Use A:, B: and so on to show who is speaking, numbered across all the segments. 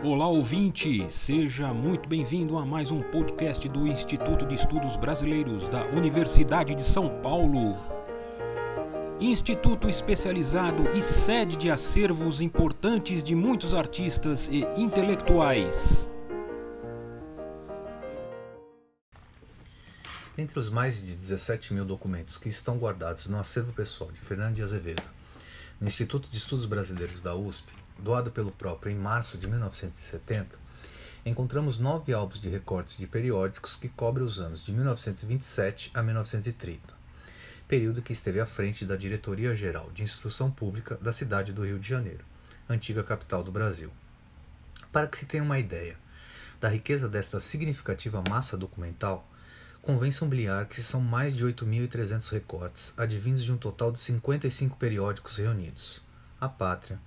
A: Olá ouvinte, seja muito bem-vindo a mais um podcast do Instituto de Estudos Brasileiros da Universidade de São Paulo. Instituto especializado e sede de acervos importantes de muitos artistas e intelectuais.
B: Entre os mais de 17 mil documentos que estão guardados no acervo pessoal de Fernando de Azevedo, no Instituto de Estudos Brasileiros da USP, doado pelo próprio em março de 1970, encontramos nove álbuns de recortes de periódicos que cobrem os anos de 1927 a 1930, período que esteve à frente da Diretoria Geral de Instrução Pública da cidade do Rio de Janeiro, antiga capital do Brasil. Para que se tenha uma ideia da riqueza desta significativa massa documental, convém sublinhar que são mais de 8.300 recortes, advindos de um total de 55 periódicos reunidos. A Pátria,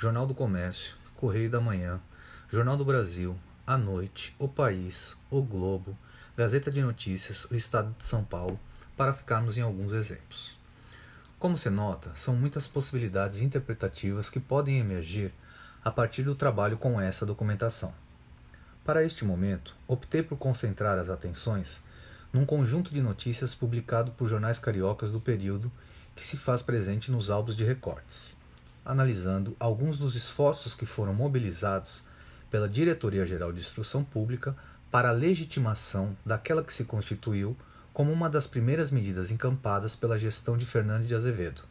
B: Jornal do Comércio, Correio da Manhã, Jornal do Brasil, A Noite, O País, O Globo, Gazeta de Notícias, O Estado de São Paulo, para ficarmos em alguns exemplos. Como se nota, são muitas possibilidades interpretativas que podem emergir a partir do trabalho com essa documentação. Para este momento, optei por concentrar as atenções num conjunto de notícias publicado por jornais cariocas do período que se faz presente nos álbuns de recortes analisando alguns dos esforços que foram mobilizados pela Diretoria-Geral de Instrução Pública para a legitimação daquela que se constituiu como uma das primeiras medidas encampadas pela gestão de Fernando de Azevedo,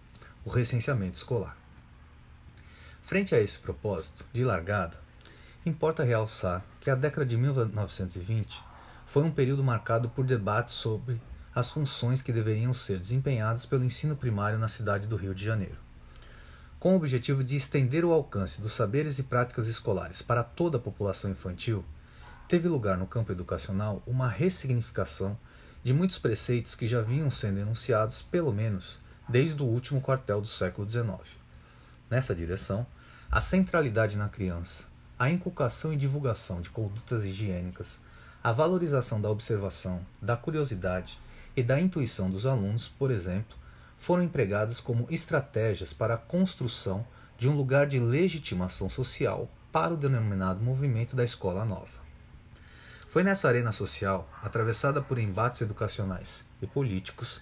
B: o recenseamento escolar. Frente a esse propósito, de largada, importa realçar que a década de 1920 foi um período marcado por debates sobre as funções que deveriam ser desempenhadas pelo ensino primário na cidade do Rio de Janeiro com o objetivo de estender o alcance dos saberes e práticas escolares para toda a população infantil, teve lugar no campo educacional uma ressignificação de muitos preceitos que já vinham sendo enunciados, pelo menos, desde o último quartel do século XIX. Nessa direção, a centralidade na criança, a inculcação e divulgação de condutas higiênicas, a valorização da observação, da curiosidade e da intuição dos alunos, por exemplo, foram empregadas como estratégias para a construção de um lugar de legitimação social para o denominado movimento da escola nova. Foi nessa arena social, atravessada por embates educacionais e políticos,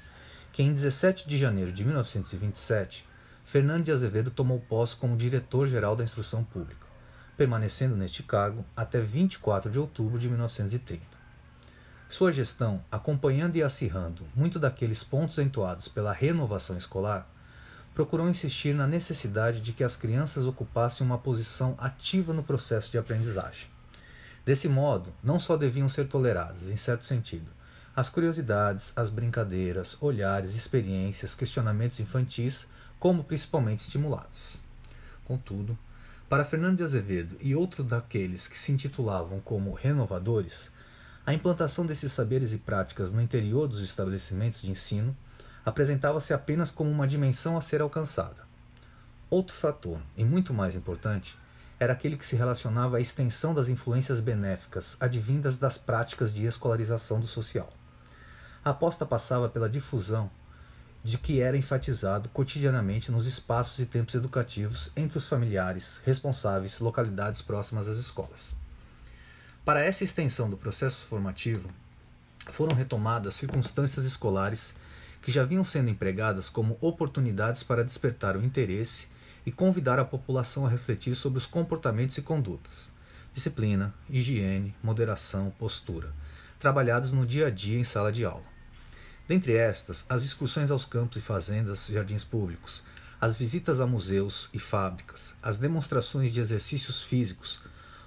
B: que em 17 de janeiro de 1927, Fernando de Azevedo tomou posse como diretor-geral da Instrução Pública, permanecendo neste cargo até 24 de outubro de 1930. Sua gestão, acompanhando e acirrando muito daqueles pontos entoados pela renovação escolar, procurou insistir na necessidade de que as crianças ocupassem uma posição ativa no processo de aprendizagem. Desse modo, não só deviam ser toleradas, em certo sentido, as curiosidades, as brincadeiras, olhares, experiências, questionamentos infantis, como principalmente estimulados. Contudo, para Fernando de Azevedo e outros daqueles que se intitulavam como renovadores, a implantação desses saberes e práticas no interior dos estabelecimentos de ensino apresentava-se apenas como uma dimensão a ser alcançada. Outro fator, e muito mais importante, era aquele que se relacionava à extensão das influências benéficas advindas das práticas de escolarização do social. A aposta passava pela difusão de que era enfatizado cotidianamente nos espaços e tempos educativos entre os familiares, responsáveis, localidades próximas às escolas. Para essa extensão do processo formativo, foram retomadas circunstâncias escolares que já vinham sendo empregadas como oportunidades para despertar o interesse e convidar a população a refletir sobre os comportamentos e condutas, disciplina, higiene, moderação, postura, trabalhados no dia a dia em sala de aula. Dentre estas, as excursões aos campos e fazendas, jardins públicos, as visitas a museus e fábricas, as demonstrações de exercícios físicos,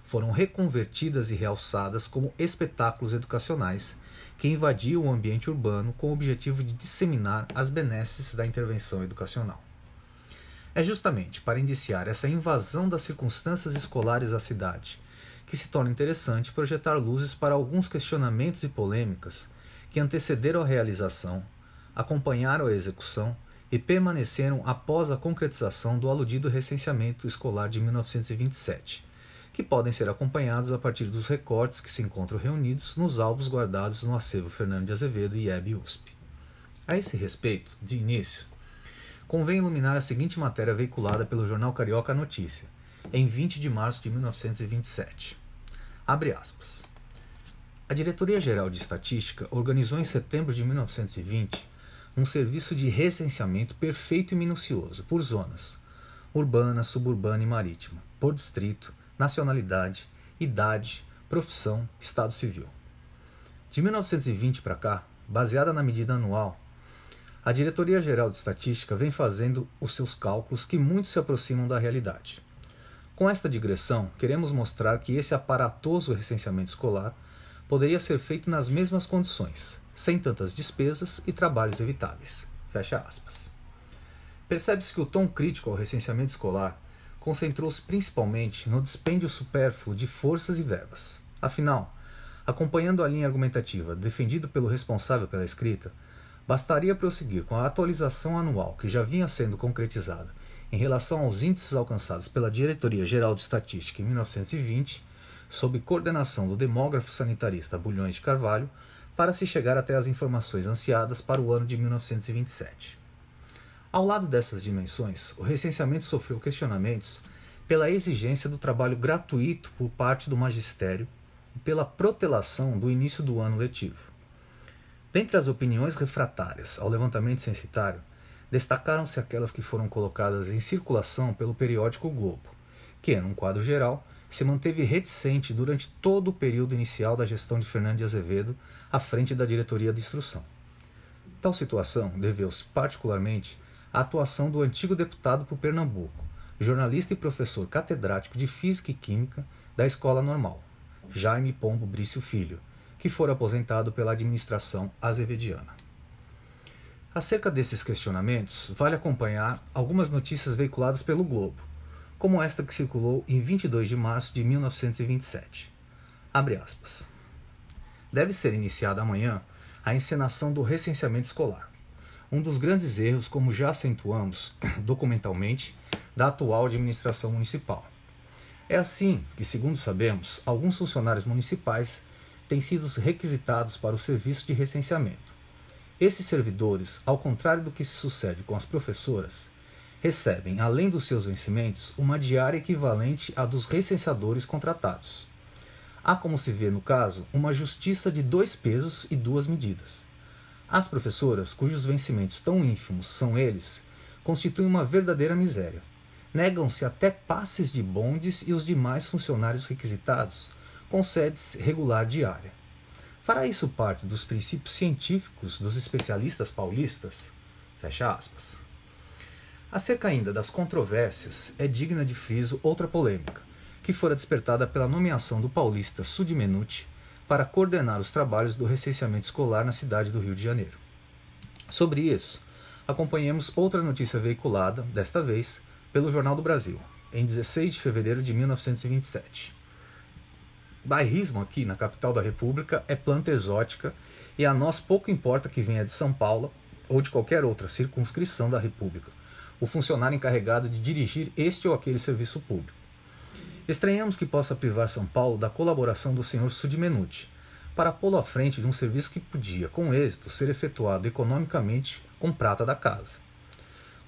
B: foram reconvertidas e realçadas como espetáculos educacionais que invadiam o ambiente urbano com o objetivo de disseminar as benesses da intervenção educacional. É justamente para indiciar essa invasão das circunstâncias escolares à cidade que se torna interessante projetar luzes para alguns questionamentos e polêmicas que antecederam a realização, acompanharam a execução e permaneceram após a concretização do aludido recenseamento escolar de 1927, que podem ser acompanhados a partir dos recortes que se encontram reunidos nos álbuns guardados no acervo Fernando de Azevedo e IEB USP. A esse respeito, de início, convém iluminar a seguinte matéria veiculada pelo jornal Carioca Notícia, em 20 de março de 1927. Abre aspas. A Diretoria-Geral de Estatística organizou em setembro de 1920 um serviço de recenseamento perfeito e minucioso por zonas urbana, suburbana e marítima, por distrito, nacionalidade, idade, profissão, estado civil. De 1920 para cá, baseada na medida anual, a Diretoria Geral de Estatística vem fazendo os seus cálculos que muito se aproximam da realidade. Com esta digressão, queremos mostrar que esse aparatoso recenseamento escolar poderia ser feito nas mesmas condições, sem tantas despesas e trabalhos evitáveis. Fecha aspas. Percebe-se que o tom crítico ao recenseamento escolar concentrou-se principalmente no dispêndio supérfluo de forças e verbas. Afinal, acompanhando a linha argumentativa defendida pelo responsável pela escrita, bastaria prosseguir com a atualização anual que já vinha sendo concretizada em relação aos índices alcançados pela Diretoria Geral de Estatística em 1920, sob coordenação do demógrafo sanitarista Bulhões de Carvalho, para se chegar até as informações ansiadas para o ano de 1927. Ao lado dessas dimensões, o recenseamento sofreu questionamentos pela exigência do trabalho gratuito por parte do magistério e pela protelação do início do ano letivo. Dentre as opiniões refratárias ao levantamento censitário, destacaram-se aquelas que foram colocadas em circulação pelo periódico Globo, que, num quadro geral, se manteve reticente durante todo o período inicial da gestão de Fernando de Azevedo à frente da diretoria de instrução. Tal situação deveu-se particularmente a atuação do antigo deputado por Pernambuco, jornalista e professor catedrático de Física e Química da Escola Normal, Jaime Pombo Brício Filho, que fora aposentado pela administração azevediana. Acerca desses questionamentos, vale acompanhar algumas notícias veiculadas pelo Globo, como esta que circulou em 22 de março de 1927. Abre aspas. Deve ser iniciada amanhã a encenação do recenseamento escolar um dos grandes erros, como já acentuamos documentalmente, da atual administração municipal. É assim que, segundo sabemos, alguns funcionários municipais têm sido requisitados para o serviço de recenseamento. Esses servidores, ao contrário do que se sucede com as professoras, recebem, além dos seus vencimentos, uma diária equivalente à dos recenseadores contratados. Há, como se vê no caso, uma justiça de dois pesos e duas medidas. As professoras, cujos vencimentos tão ínfimos são eles, constituem uma verdadeira miséria. Negam-se até passes de bondes e os demais funcionários requisitados concede-se regular diária. Fará isso parte dos princípios científicos dos especialistas paulistas? Fecha aspas. Acerca ainda das controvérsias, é digna de friso outra polêmica, que fora despertada pela nomeação do paulista Sudmenuti para coordenar os trabalhos do recenseamento escolar na cidade do Rio de Janeiro. Sobre isso, acompanhemos outra notícia veiculada, desta vez, pelo Jornal do Brasil, em 16 de fevereiro de 1927. Bairrismo aqui na capital da República é planta exótica e a nós pouco importa que venha de São Paulo ou de qualquer outra circunscrição da República, o funcionário encarregado de dirigir este ou aquele serviço público. Estranhamos que possa privar São Paulo da colaboração do senhor Sudmenuti, para pô-lo à frente de um serviço que podia, com êxito, ser efetuado economicamente com prata da casa.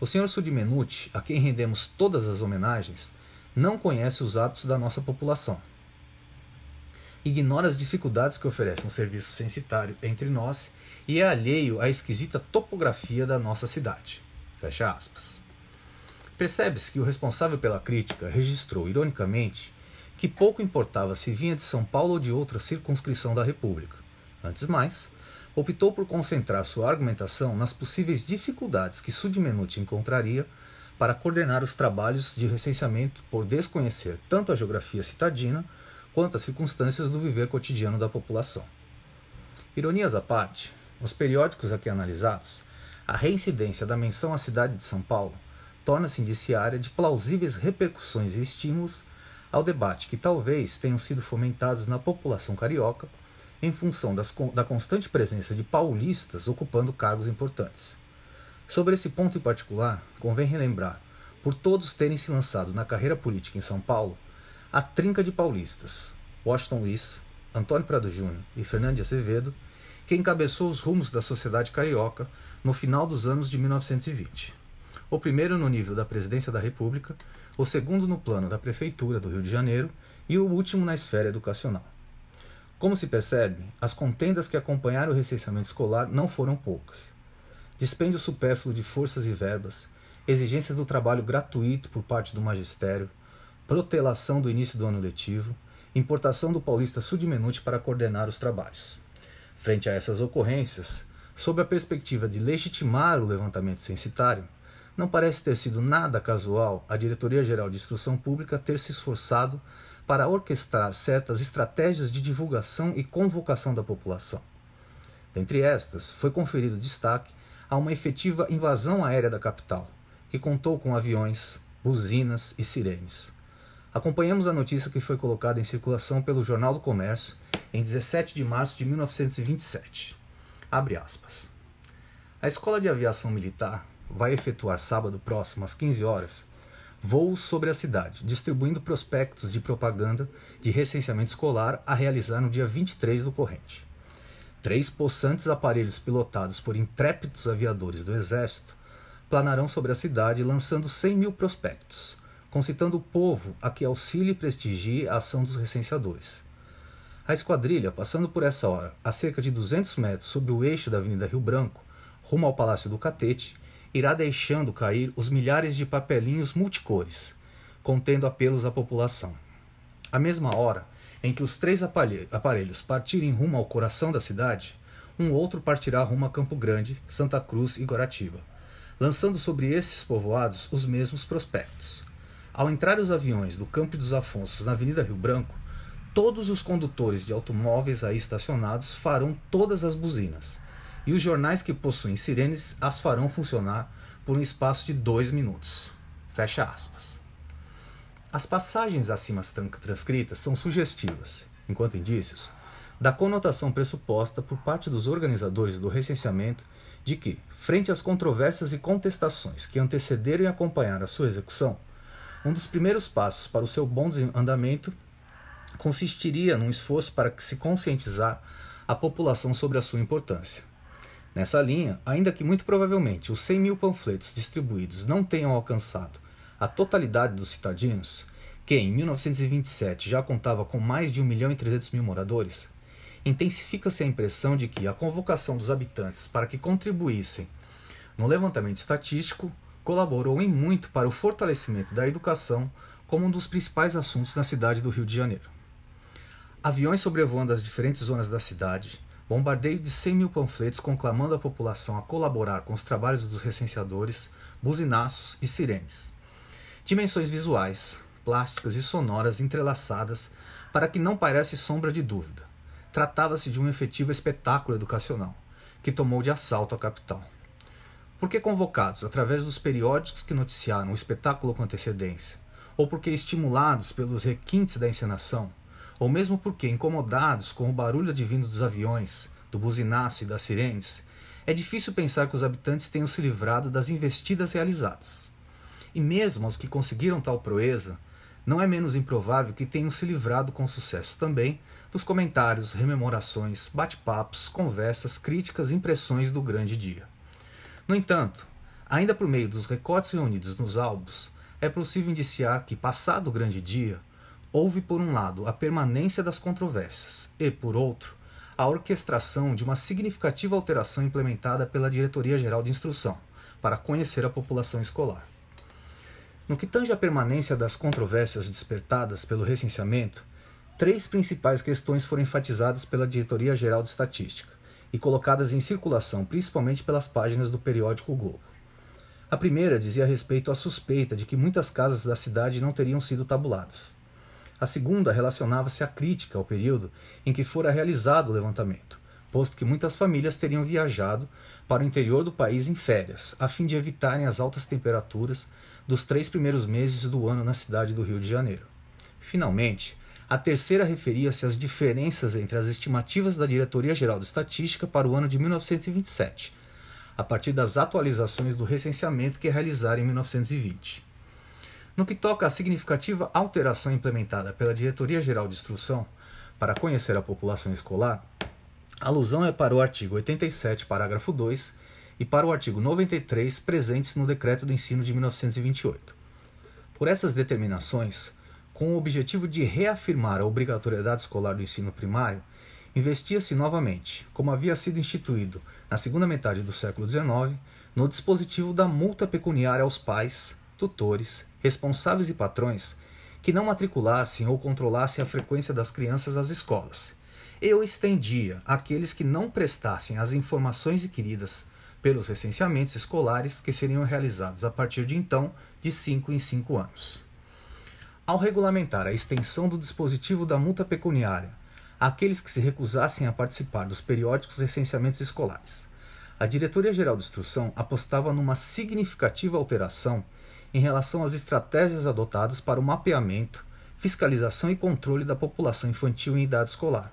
B: O senhor Sudmenuti, a quem rendemos todas as homenagens, não conhece os hábitos da nossa população. Ignora as dificuldades que oferece um serviço censitário entre nós e é alheio à esquisita topografia da nossa cidade. Fecha aspas. Percebe-se que o responsável pela crítica registrou, ironicamente, que pouco importava se vinha de São Paulo ou de outra circunscrição da República. Antes mais, optou por concentrar sua argumentação nas possíveis dificuldades que Sudmenuti encontraria para coordenar os trabalhos de recenseamento por desconhecer tanto a geografia citadina quanto as circunstâncias do viver cotidiano da população. Ironias à parte, nos periódicos aqui analisados, a reincidência da menção à cidade de São Paulo torna-se indiciária de plausíveis repercussões e estímulos ao debate que talvez tenham sido fomentados na população carioca em função das, da constante presença de paulistas ocupando cargos importantes. Sobre esse ponto em particular, convém relembrar, por todos terem se lançado na carreira política em São Paulo, a trinca de paulistas, Washington Luiz, Antônio Prado Júnior e Fernando de Azevedo, que encabeçou os rumos da sociedade carioca no final dos anos de 1920 o primeiro no nível da presidência da República, o segundo no plano da Prefeitura do Rio de Janeiro e o último na esfera educacional. Como se percebe, as contendas que acompanharam o recenseamento escolar não foram poucas. Dispêndio supérfluo de forças e verbas, exigências do trabalho gratuito por parte do magistério, protelação do início do ano letivo, importação do paulista Sudmenute para coordenar os trabalhos. Frente a essas ocorrências, sob a perspectiva de legitimar o levantamento censitário, não parece ter sido nada casual a Diretoria-Geral de Instrução Pública ter se esforçado para orquestrar certas estratégias de divulgação e convocação da população. Dentre estas, foi conferido destaque a uma efetiva invasão aérea da capital, que contou com aviões, buzinas e sirenes. Acompanhamos a notícia que foi colocada em circulação pelo Jornal do Comércio em 17 de março de 1927. Abre aspas. A Escola de Aviação Militar vai efetuar sábado próximo, às 15 horas, voos sobre a cidade, distribuindo prospectos de propaganda de recenseamento escolar a realizar no dia 23 do corrente. Três possantes aparelhos pilotados por intrépidos aviadores do Exército planarão sobre a cidade lançando 100 mil prospectos, concitando o povo a que auxilie e prestigie a ação dos recenseadores. A esquadrilha, passando por essa hora a cerca de 200 metros sobre o eixo da Avenida Rio Branco, rumo ao Palácio do Catete, irá deixando cair os milhares de papelinhos multicores, contendo apelos à população. À mesma hora em que os três aparelhos partirem rumo ao coração da cidade, um outro partirá rumo a Campo Grande, Santa Cruz e Guaratiba, lançando sobre esses povoados os mesmos prospectos. Ao entrar os aviões do Campo dos Afonsos na Avenida Rio Branco, todos os condutores de automóveis aí estacionados farão todas as buzinas e os jornais que possuem sirenes as farão funcionar por um espaço de dois minutos. Fecha aspas. As passagens acima transcritas são sugestivas, enquanto indícios, da conotação pressuposta por parte dos organizadores do recenseamento de que, frente às controvérsias e contestações que antecederam e acompanharam a sua execução, um dos primeiros passos para o seu bom andamento consistiria num esforço para se conscientizar a população sobre a sua importância. Nessa linha, ainda que muito provavelmente os 100 mil panfletos distribuídos não tenham alcançado a totalidade dos citadinos, que em 1927 já contava com mais de 1 milhão e 300 mil moradores, intensifica-se a impressão de que a convocação dos habitantes para que contribuíssem no levantamento estatístico colaborou em muito para o fortalecimento da educação como um dos principais assuntos na cidade do Rio de Janeiro. Aviões sobrevoando as diferentes zonas da cidade, bombardeio de 100 mil panfletos conclamando a população a colaborar com os trabalhos dos recenseadores, buzinaços e sirenes. Dimensões visuais, plásticas e sonoras entrelaçadas para que não pairesse sombra de dúvida. Tratava-se de um efetivo espetáculo educacional, que tomou de assalto a capital. Porque convocados através dos periódicos que noticiaram o espetáculo com antecedência, ou porque estimulados pelos requintes da encenação, ou mesmo porque, incomodados com o barulho advindo dos aviões, do buzinaço e das sirenes, é difícil pensar que os habitantes tenham se livrado das investidas realizadas. E mesmo os que conseguiram tal proeza, não é menos improvável que tenham se livrado com sucesso também dos comentários, rememorações, bate-papos, conversas, críticas e impressões do grande dia. No entanto, ainda por meio dos recortes reunidos nos álbuns, é possível indiciar que, passado o grande dia, houve, por um lado, a permanência das controvérsias e, por outro, a orquestração de uma significativa alteração implementada pela Diretoria-Geral de Instrução para conhecer a população escolar. No que tange à permanência das controvérsias despertadas pelo recenseamento, três principais questões foram enfatizadas pela Diretoria-Geral de Estatística e colocadas em circulação principalmente pelas páginas do periódico Globo. A primeira dizia respeito à suspeita de que muitas casas da cidade não teriam sido tabuladas. A segunda relacionava-se à crítica ao período em que fora realizado o levantamento, posto que muitas famílias teriam viajado para o interior do país em férias, a fim de evitarem as altas temperaturas dos três primeiros meses do ano na cidade do Rio de Janeiro. Finalmente, a terceira referia-se às diferenças entre as estimativas da Diretoria-Geral de Estatística para o ano de 1927, a partir das atualizações do recenseamento que realizaram em 1920. No que toca à significativa alteração implementada pela Diretoria-Geral de Instrução para conhecer a população escolar, a alusão é para o artigo 87, parágrafo 2 e para o artigo 93 presentes no Decreto do Ensino de 1928. Por essas determinações, com o objetivo de reafirmar a obrigatoriedade escolar do ensino primário, investia-se novamente, como havia sido instituído na segunda metade do século XIX, no dispositivo da multa pecuniária aos pais, tutores, responsáveis e patrões que não matriculassem ou controlassem a frequência das crianças às escolas. Eu estendia àqueles que não prestassem as informações requeridas pelos recenseamentos escolares que seriam realizados a partir de então, de 5 em 5 anos. Ao regulamentar a extensão do dispositivo da multa pecuniária àqueles que se recusassem a participar dos periódicos recenseamentos escolares, a Diretoria-Geral de Instrução apostava numa significativa alteração em relação às estratégias adotadas para o mapeamento, fiscalização e controle da população infantil em idade escolar.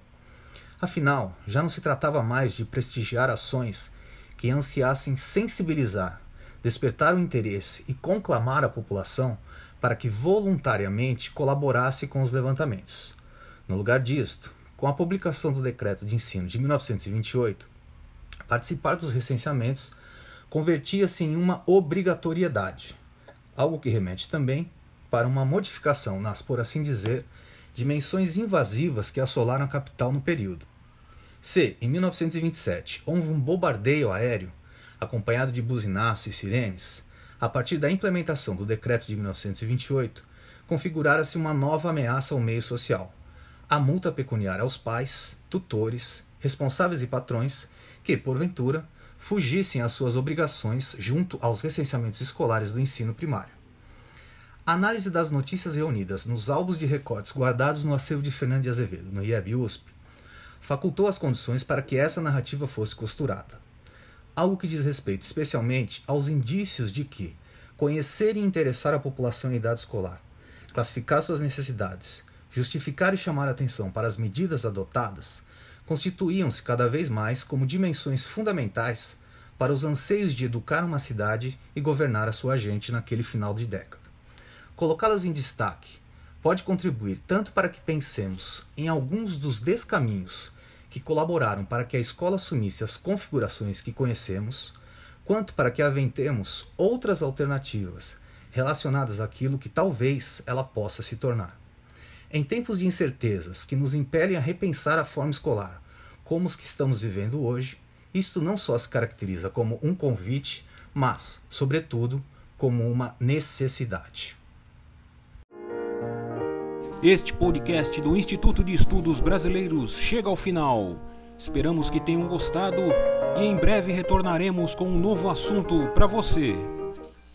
B: Afinal, já não se tratava mais de prestigiar ações que ansiassem sensibilizar, despertar o interesse e conclamar a população para que voluntariamente colaborasse com os levantamentos. No lugar disto, com a publicação do Decreto de Ensino de 1928, participar dos recenseamentos convertia-se em uma obrigatoriedade, algo que remete também para uma modificação nas, por assim dizer, dimensões invasivas que assolaram a capital no período. Se, em 1927, houve um bombardeio aéreo, acompanhado de buzinaços e sirenes, a partir da implementação do decreto de 1928, configurara-se uma nova ameaça ao meio social, a multa pecuniária aos pais, tutores, responsáveis e patrões que, porventura, fugissem às suas obrigações junto aos recenseamentos escolares do ensino primário. A análise das notícias reunidas nos álbuns de recortes guardados no acervo de Fernando de Azevedo, no IEB-USP, facultou as condições para que essa narrativa fosse costurada. Algo que diz respeito especialmente aos indícios de que conhecer e interessar a população em idade escolar, classificar suas necessidades, justificar e chamar atenção para as medidas adotadas, constituíam-se cada vez mais como dimensões fundamentais para os anseios de educar uma cidade e governar a sua gente naquele final de década. Colocá-las em destaque pode contribuir tanto para que pensemos em alguns dos descaminhos que colaboraram para que a escola assumisse as configurações que conhecemos, quanto para que aventemos outras alternativas relacionadas àquilo que talvez ela possa se tornar. Em tempos de incertezas que nos impelem a repensar a forma escolar, como os que estamos vivendo hoje, isto não só se caracteriza como um convite, mas, sobretudo, como uma necessidade.
A: Este podcast do Instituto de Estudos Brasileiros chega ao final. Esperamos que tenham gostado e em breve retornaremos com um novo assunto para você.